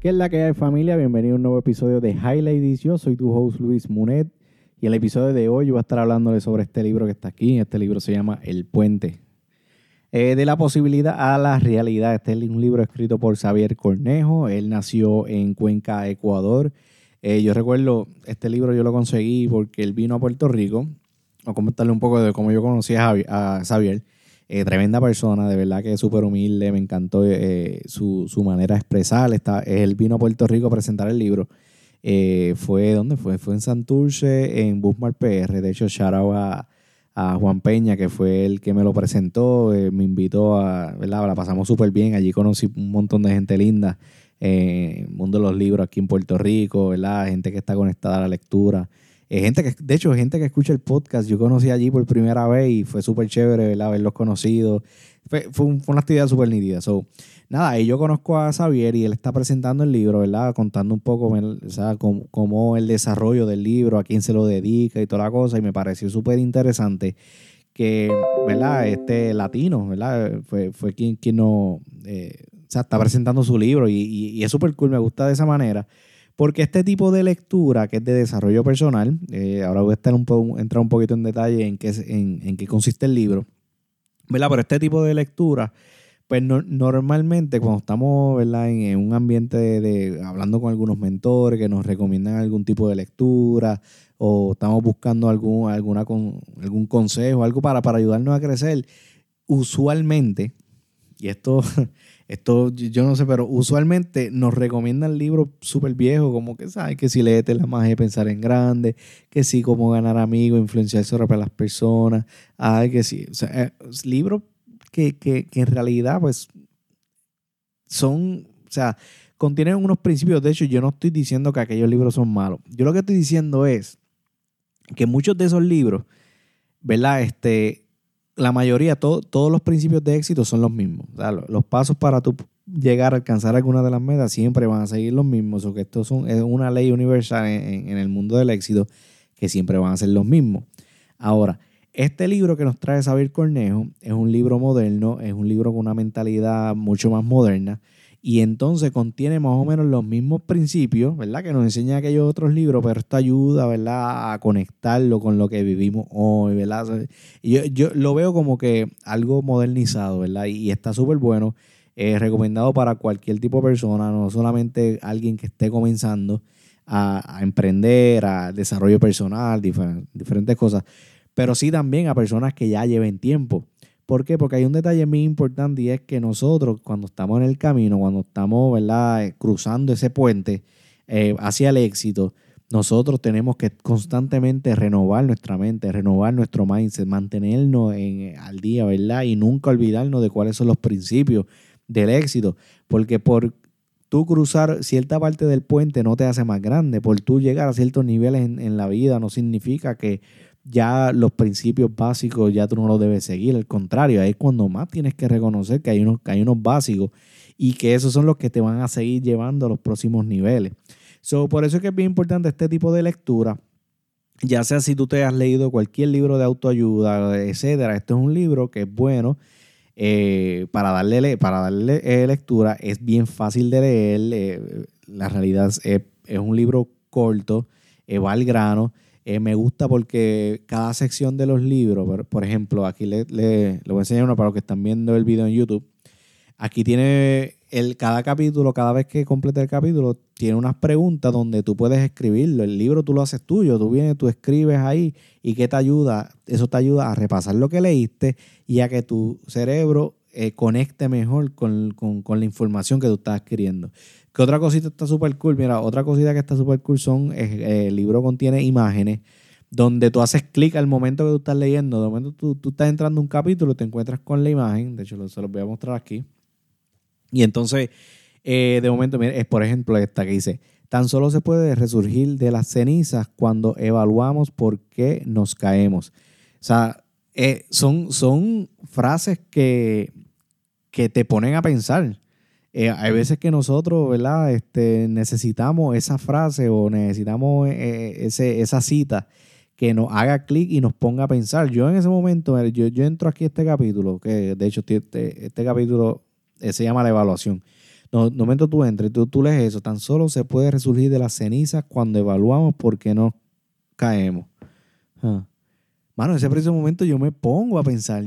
¿Qué es la que hay familia? Bienvenido a un nuevo episodio de Highlights. Yo soy tu host Luis Munet y el episodio de hoy voy a estar hablándoles sobre este libro que está aquí. Este libro se llama El Puente. Eh, de la posibilidad a la realidad. Este es un libro escrito por Xavier Cornejo. Él nació en Cuenca, Ecuador. Eh, yo recuerdo, este libro yo lo conseguí porque él vino a Puerto Rico. a comentarle un poco de cómo yo conocí a Xavier. Eh, tremenda persona, de verdad que es súper humilde, me encantó eh, su, manera de expresar. Está, él vino a Puerto Rico a presentar el libro. Eh, fue, ¿dónde fue? Fue en Santurce, en Busmar PR. De hecho, shout a, a Juan Peña, que fue el que me lo presentó, me invitó a, ¿verdad? La pasamos súper bien. Allí conocí un montón de gente linda mundo de los libros aquí en Puerto Rico, ¿verdad? Gente que está conectada a la lectura. Eh, gente que, de hecho, gente que escucha el podcast, yo conocí allí por primera vez y fue súper chévere, ¿verdad? Haberlos conocido. Fue, fue, una actividad súper nítida. So, nada, y yo conozco a Xavier y él está presentando el libro, ¿verdad? Contando un poco, o cómo, el desarrollo del libro, a quién se lo dedica y toda la cosa, y me pareció súper interesante que, ¿verdad? Este latino, ¿verdad? Fue, fue quien, quien no, eh, o sea, está presentando su libro y, y es súper cool, me gusta de esa manera. Porque este tipo de lectura, que es de desarrollo personal, eh, ahora voy a estar un entrar un poquito en detalle en qué, en, qué consiste el libro, ¿verdad? Pero este tipo de lectura, pues normalmente cuando estamos ¿verdad? En, un ambiente de, hablando con algunos mentores que nos recomiendan algún tipo de lectura o estamos buscando algún, alguna, algún consejo, algo para, para ayudarnos a crecer, usualmente, y esto esto yo no sé, pero usualmente nos recomiendan libros súper viejos, como que sabes que si leete la magia de pensar en grande, que sí, cómo ganar amigos, influenciar sobre las personas, ay, que sí, o sea, eh, libros que, que, que en realidad pues son, o sea, contienen unos principios, de hecho yo no estoy diciendo que aquellos libros son malos, yo lo que estoy diciendo es que muchos de esos libros, ¿verdad? Este, la mayoría, todos los principios de éxito son los mismos. los, pasos para tú llegar a alcanzar alguna de las metas siempre van a seguir los mismos. O que esto son, es una ley universal en, en, el mundo del éxito que siempre van a ser los mismos. Ahora, este libro que nos trae Xavier Cornejo es un libro moderno, es un libro con una mentalidad mucho más moderna y entonces contiene más o menos los mismos principios, ¿verdad? Que nos enseña aquellos otros libros, pero esto ayuda, ¿verdad? A conectarlo con lo que vivimos hoy, ¿verdad? Yo, yo lo veo como que algo modernizado, ¿verdad? Y, está súper bueno, es recomendado para cualquier tipo de persona, no solamente alguien que esté comenzando a, emprender, a desarrollo personal, diferentes cosas, pero sí también a personas que ya lleven tiempo. ¿Por qué? Porque hay un detalle muy importante y es que nosotros cuando estamos en el camino, cuando estamos ¿verdad? cruzando ese puente eh, hacia el éxito, nosotros tenemos que constantemente renovar nuestra mente, renovar nuestro mindset, mantenernos en, al día, ¿verdad? Y nunca olvidarnos de cuáles son los principios del éxito. Porque por tú cruzar cierta parte del puente no te hace más grande. Por tú llegar a ciertos niveles en la vida no significa que ya los principios básicos ya tú no los debes seguir. Al contrario, ahí es cuando más tienes que reconocer que hay unos, hay unos básicos y que esos son los que te van a seguir llevando a los próximos niveles. So, por eso es que es bien importante este tipo de lectura. Ya sea si tú te has leído cualquier libro de autoayuda, etcétera, este es un libro que es bueno eh, para darle, para darle eh, lectura. Es bien fácil de leer. Eh, la realidad es, es, un libro corto, va al grano. Eh, me gusta porque cada sección de los libros, por, ejemplo, aquí le, le, voy a enseñar uno para los que están viendo el video en YouTube. Aquí tiene el, cada capítulo, cada vez que complete el capítulo, tiene unas preguntas donde tú puedes escribirlo. El libro tú lo haces tuyo, tú vienes, tú escribes ahí y ¿qué te ayuda? Eso te ayuda a repasar lo que leíste y a que tu cerebro eh, conecte mejor con, la información que tú estás adquiriendo. ¿Qué otra cosita está súper cool? Mira, otra cosita que está súper cool son, eh, el libro contiene imágenes donde tú haces clic al momento que tú estás leyendo. De momento tú, tú estás entrando a un capítulo, te encuentras con la imagen. De hecho, se los voy a mostrar aquí. Y entonces, eh, de momento, mira, es por ejemplo esta que dice, tan solo se puede resurgir de las cenizas cuando evaluamos por qué nos caemos. O sea, eh, son, son frases que, que te ponen a pensar. Eh, hay veces que nosotros, ¿verdad? Este, necesitamos esa frase o necesitamos eh, ese, esa cita que nos haga clic y nos ponga a pensar. Yo en ese momento, yo, yo entro aquí a este capítulo, que de hecho este, este capítulo se llama la evaluación. No, no momento tú entres, tú, tú lees eso, tan solo se puede resurgir de las cenizas cuando evaluamos por qué no caemos. Ah. Mano, en ese preciso momento yo me pongo a pensar,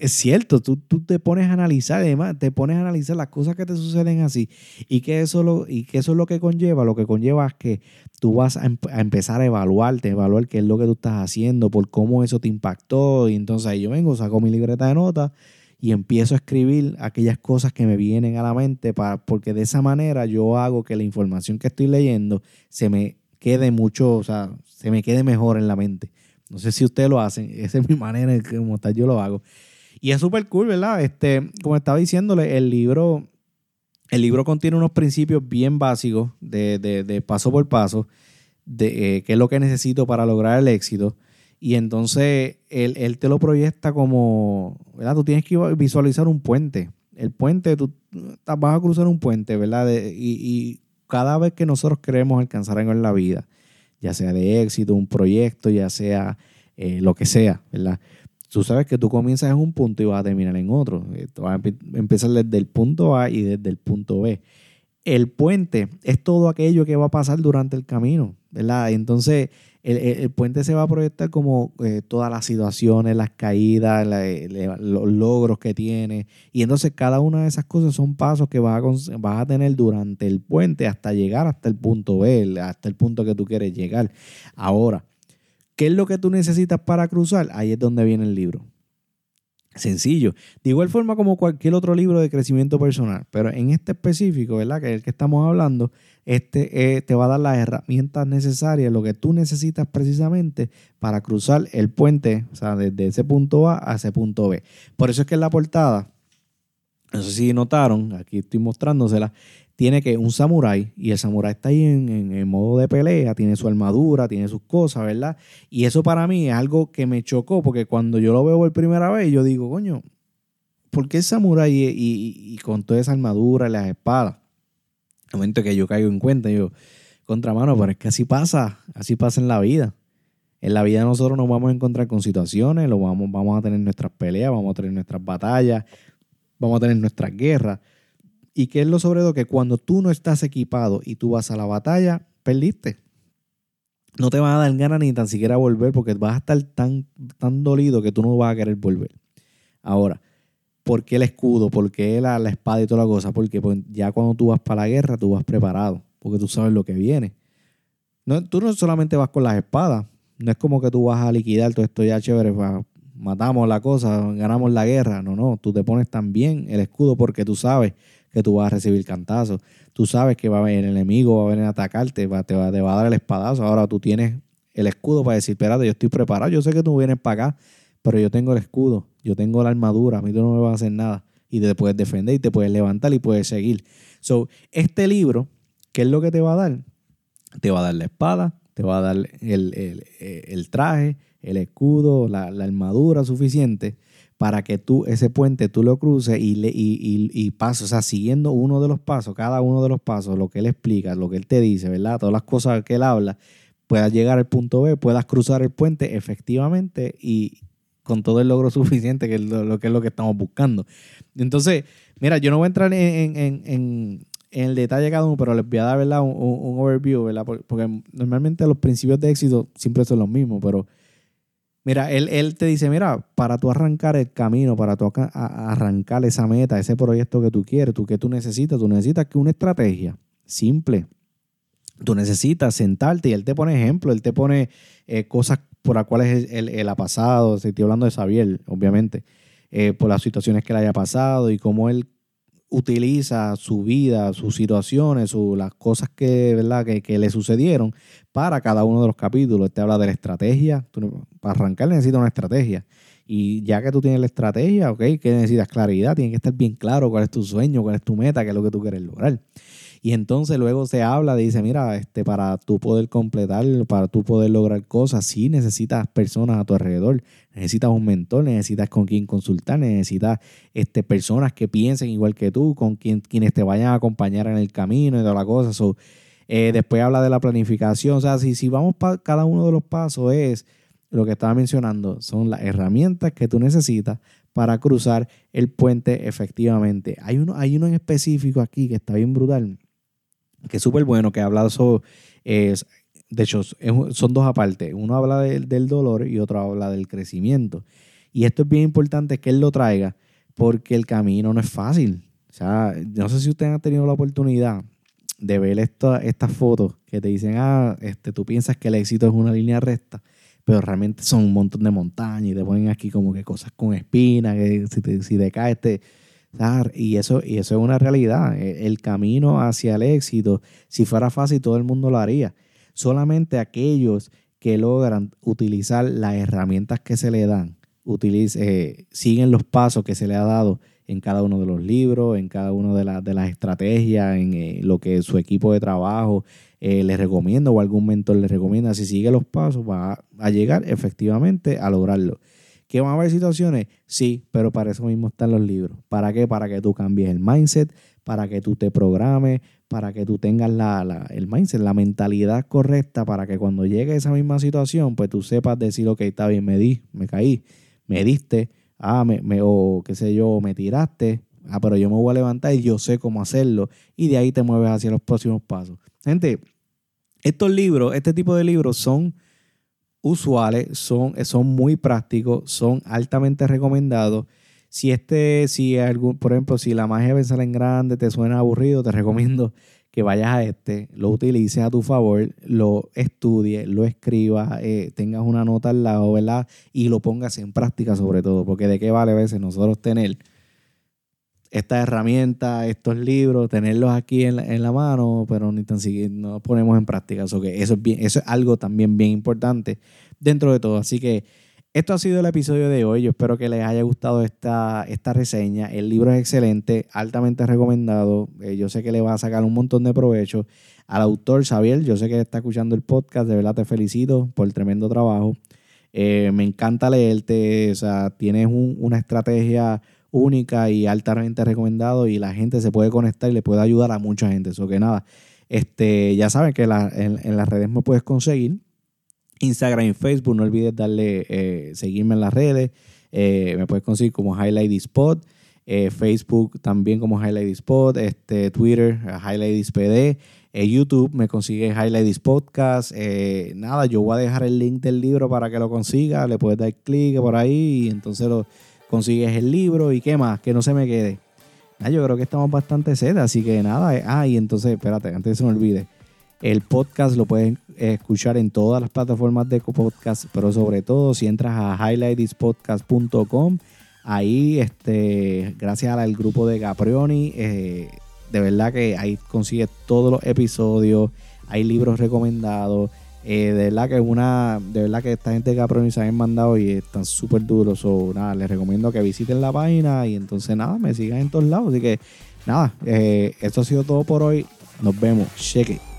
es cierto, tú, tú, te pones a analizar, además, te pones a analizar las cosas que te suceden así y que eso, lo, y que eso es lo que conlleva, lo que conlleva es que tú vas a, empezar a evaluarte, evaluar qué es lo que tú estás haciendo, por cómo eso te impactó y entonces yo vengo, saco mi libreta de notas y empiezo a escribir aquellas cosas que me vienen a la mente para, porque de esa manera yo hago que la información que estoy leyendo se me quede mucho, o sea, se me quede mejor en la mente. No sé si ustedes lo hacen, esa es mi manera en como tal yo lo hago. Y es súper cool, ¿verdad? Este, como estaba diciéndole, el libro, el libro contiene unos principios bien básicos de, paso por paso, de eh, qué es lo que necesito para lograr el éxito. Y entonces él, te lo proyecta como, ¿verdad? Tú tienes que visualizar un puente. El puente, tú vas a cruzar un puente, ¿verdad? y, cada vez que nosotros queremos alcanzar algo en la vida, ya sea de éxito, un proyecto, ya sea eh, lo que sea, ¿verdad? Tú sabes que tú comienzas en un punto y vas a terminar en otro. Vas a empezar desde el punto A y desde el punto B. El puente es todo aquello que va a pasar durante el camino, ¿verdad? Entonces, el, puente se va a proyectar como eh, todas las situaciones, las caídas, los logros que tiene. Y entonces cada una de esas cosas son pasos que vas a tener durante el puente hasta llegar hasta el punto B, hasta el punto que tú quieres llegar. Ahora, ¿Qué es lo que tú necesitas para cruzar? Ahí es donde viene el libro. Sencillo. De igual forma como cualquier otro libro de crecimiento personal, pero en este específico, ¿verdad? Que es el que estamos hablando, este eh, te va a dar las herramientas necesarias, lo que tú necesitas precisamente para cruzar el puente, o sea, desde ese punto A a ese punto B. Por eso es que en la portada, no sé si notaron, aquí estoy mostrándosela, tiene que un samurái, y el samurái está ahí en, modo de pelea, tiene su armadura, tiene sus cosas, ¿verdad? Y eso para mí es algo que me chocó, porque cuando yo lo veo por primera vez, yo digo, coño, ¿por qué el samurái y, con toda esa armadura y las espadas? el momento que yo caigo en cuenta, yo, contramano, pero es que así pasa, así pasa en la vida. En la vida nosotros nos vamos a encontrar con situaciones, lo vamos, vamos a tener nuestras peleas, vamos a tener nuestras batallas, vamos a tener nuestras guerras. ¿Y qué es lo sobre todo? Que cuando tú no estás equipado y tú vas a la batalla, perdiste. No te van a dar ganas ni tan siquiera volver porque vas a estar tan, tan dolido que tú no vas a querer volver. Ahora, ¿por qué el escudo? ¿Por qué la, la espada y toda la cosa? Porque pues, ya cuando tú vas para la guerra, tú vas preparado, porque tú sabes lo que viene. No, tú no solamente vas con las espadas, no es como que tú vas a liquidar todo esto ya chévere, matamos la cosa, ganamos la guerra. No, no, tú te pones también el escudo porque tú sabes que tú vas a recibir cantazos. Tú sabes que va a venir el enemigo, va a venir a atacarte, va, te, va, te va a dar el espadazo. Ahora tú tienes el escudo para decir, espérate, yo estoy preparado, yo sé que tú vienes para acá, pero yo tengo el escudo, yo tengo la armadura, a mí tú no me vas a hacer nada. Y te puedes defender y te puedes levantar y puedes seguir. So, este libro, ¿qué es lo que te va a dar? Te va a dar la espada, te va a dar el, traje, el escudo, la, la armadura suficiente para que tú, ese puente, tú lo cruces y, le, y, y, pases, o sea, siguiendo uno de los pasos, cada uno de los pasos, lo que él explica, lo que él te dice, ¿verdad? Todas las cosas que él habla, puedas llegar al punto B, puedas cruzar el puente efectivamente y con todo el logro suficiente, que es lo, que es lo que estamos buscando. Entonces, mira, yo no voy a entrar en, en, en, el detalle de cada uno, pero les voy a dar, ¿verdad? Un, un overview, ¿verdad? Porque normalmente los principios de éxito siempre son los mismos, pero Mira, él, te dice, mira, para tú arrancar el camino, para tú arrancar esa meta, ese proyecto que tú quieres, tú que tú necesitas, tú necesitas que una estrategia simple. Tú necesitas sentarte y él te pone ejemplos, él te pone eh, cosas por las cuales él, ha pasado. Estoy hablando de Xavier, obviamente, eh, por las situaciones que le haya pasado y cómo él utiliza su vida, sus situaciones, las cosas que, ¿verdad? Que, le sucedieron para cada uno de los capítulos. Este habla de la estrategia. para arrancar necesitas una estrategia. Y ya que tú tienes la estrategia, ¿ok? ¿Qué necesitas? Claridad. Tiene que estar bien claro cuál es tu sueño, cuál es tu meta, qué es lo que tú quieres lograr. Y entonces luego se habla, dice, mira, este, para tú poder completar, para tú poder lograr cosas, sí necesitas personas a tu alrededor, necesitas un mentor, necesitas con quien consultar, necesitas este, personas que piensen igual que tú, con quien, quienes te vayan a acompañar en el camino y toda la cosa. Eh, después habla de la planificación, o sea, si, si vamos para cada uno de los pasos es lo que estaba mencionando, son las herramientas que tú necesitas para cruzar el puente efectivamente. Hay uno, hay uno en específico aquí que está bien brutal, que es súper bueno, que habla sobre, de hecho, son dos aparte. Uno habla del dolor y otro habla del crecimiento. Y esto es bien importante que él lo traiga porque el camino no es fácil. O sea, no sé si ustedes han tenido la oportunidad de ver estas fotos que te dicen, ah, este, tú piensas que el éxito es una línea recta, pero realmente son un montón de montañas y te ponen aquí como que cosas con espinas, que si te, si te caes te... Y eso, y eso es una realidad. E, el camino hacia el éxito, si fuera fácil, todo el mundo lo haría. Solamente aquellos que logran utilizar las herramientas que se le dan, eh, siguen los pasos que se le ha dado en cada uno de los libros, en cada una de, de las estrategias, en eh, lo que su equipo de trabajo eh, le recomienda o algún mentor le recomienda. Si sigue los pasos, va a, llegar efectivamente a lograrlo. ¿Que van a haber situaciones? Sí, pero para eso mismo están los libros. ¿Para qué? Para que tú cambies el mindset, para que tú te programes, para que tú tengas la, el mindset, la mentalidad correcta, para que cuando llegue esa misma situación, pues tú sepas decir, ok, está bien, me di, me caí, me diste, ah, me, me, o qué sé yo, me tiraste, ah, pero yo me voy a levantar y yo sé cómo hacerlo, y de ahí te mueves hacia los próximos pasos. Gente, estos libros, este tipo de libros son usuales, son, son muy prácticos, son altamente recomendados. Si este, si algún, por ejemplo, si la magia de en grande te suena aburrido, te recomiendo que vayas a este, lo utilices a tu favor, lo estudies, lo escribas, eh, tengas una nota al lado, ¿verdad? Y lo pongas en práctica sobre todo, porque de qué vale a veces nosotros tener estas herramientas, estos libros, tenerlos aquí en la, mano, pero ni tan siquiera no ponemos en práctica. Eso, que eso, es bien, eso es algo también bien importante dentro de todo. Así que esto ha sido el episodio de hoy. Yo espero que les haya gustado esta, esta reseña. El libro es excelente, altamente recomendado. Eh, yo sé que le va a sacar un montón de provecho. Al autor Xavier, yo sé que está escuchando el podcast. De verdad te felicito por el tremendo trabajo. Eh, me encanta leerte. O sea, tienes una estrategia única y altamente recomendado y la gente se puede conectar y le puede ayudar a mucha gente. Eso que nada, este, ya saben que en, las redes me puedes conseguir. Instagram y Facebook, no olvides darle, eh, seguirme en las redes. Eh, me puedes conseguir como Highlight Spot. Eh, Facebook también como Highlight Spot. Este, Twitter, Highlight PD. YouTube me consigue Highlight Podcast. nada, yo voy a dejar el link del libro para que lo consiga. Le puedes dar clic por ahí y entonces lo consigues el libro y qué más, que no se me quede. Ah, yo creo que estamos bastante sed, así que nada. Eh, ah, y entonces, espérate, antes se me olvide. El podcast lo pueden escuchar en todas las plataformas de podcast, pero sobre todo si entras a highlightspodcast.com, ahí, este, gracias al grupo de Gaprioni, eh, de verdad que ahí consigues todos los episodios, hay libros recomendados, eh, de verdad que una, de verdad que esta gente que ha se mandado y están súper duros. O nada, les recomiendo que visiten la página y entonces nada, me sigan en todos lados. Así que nada, eh, esto ha sido todo por hoy. Nos vemos. Cheque.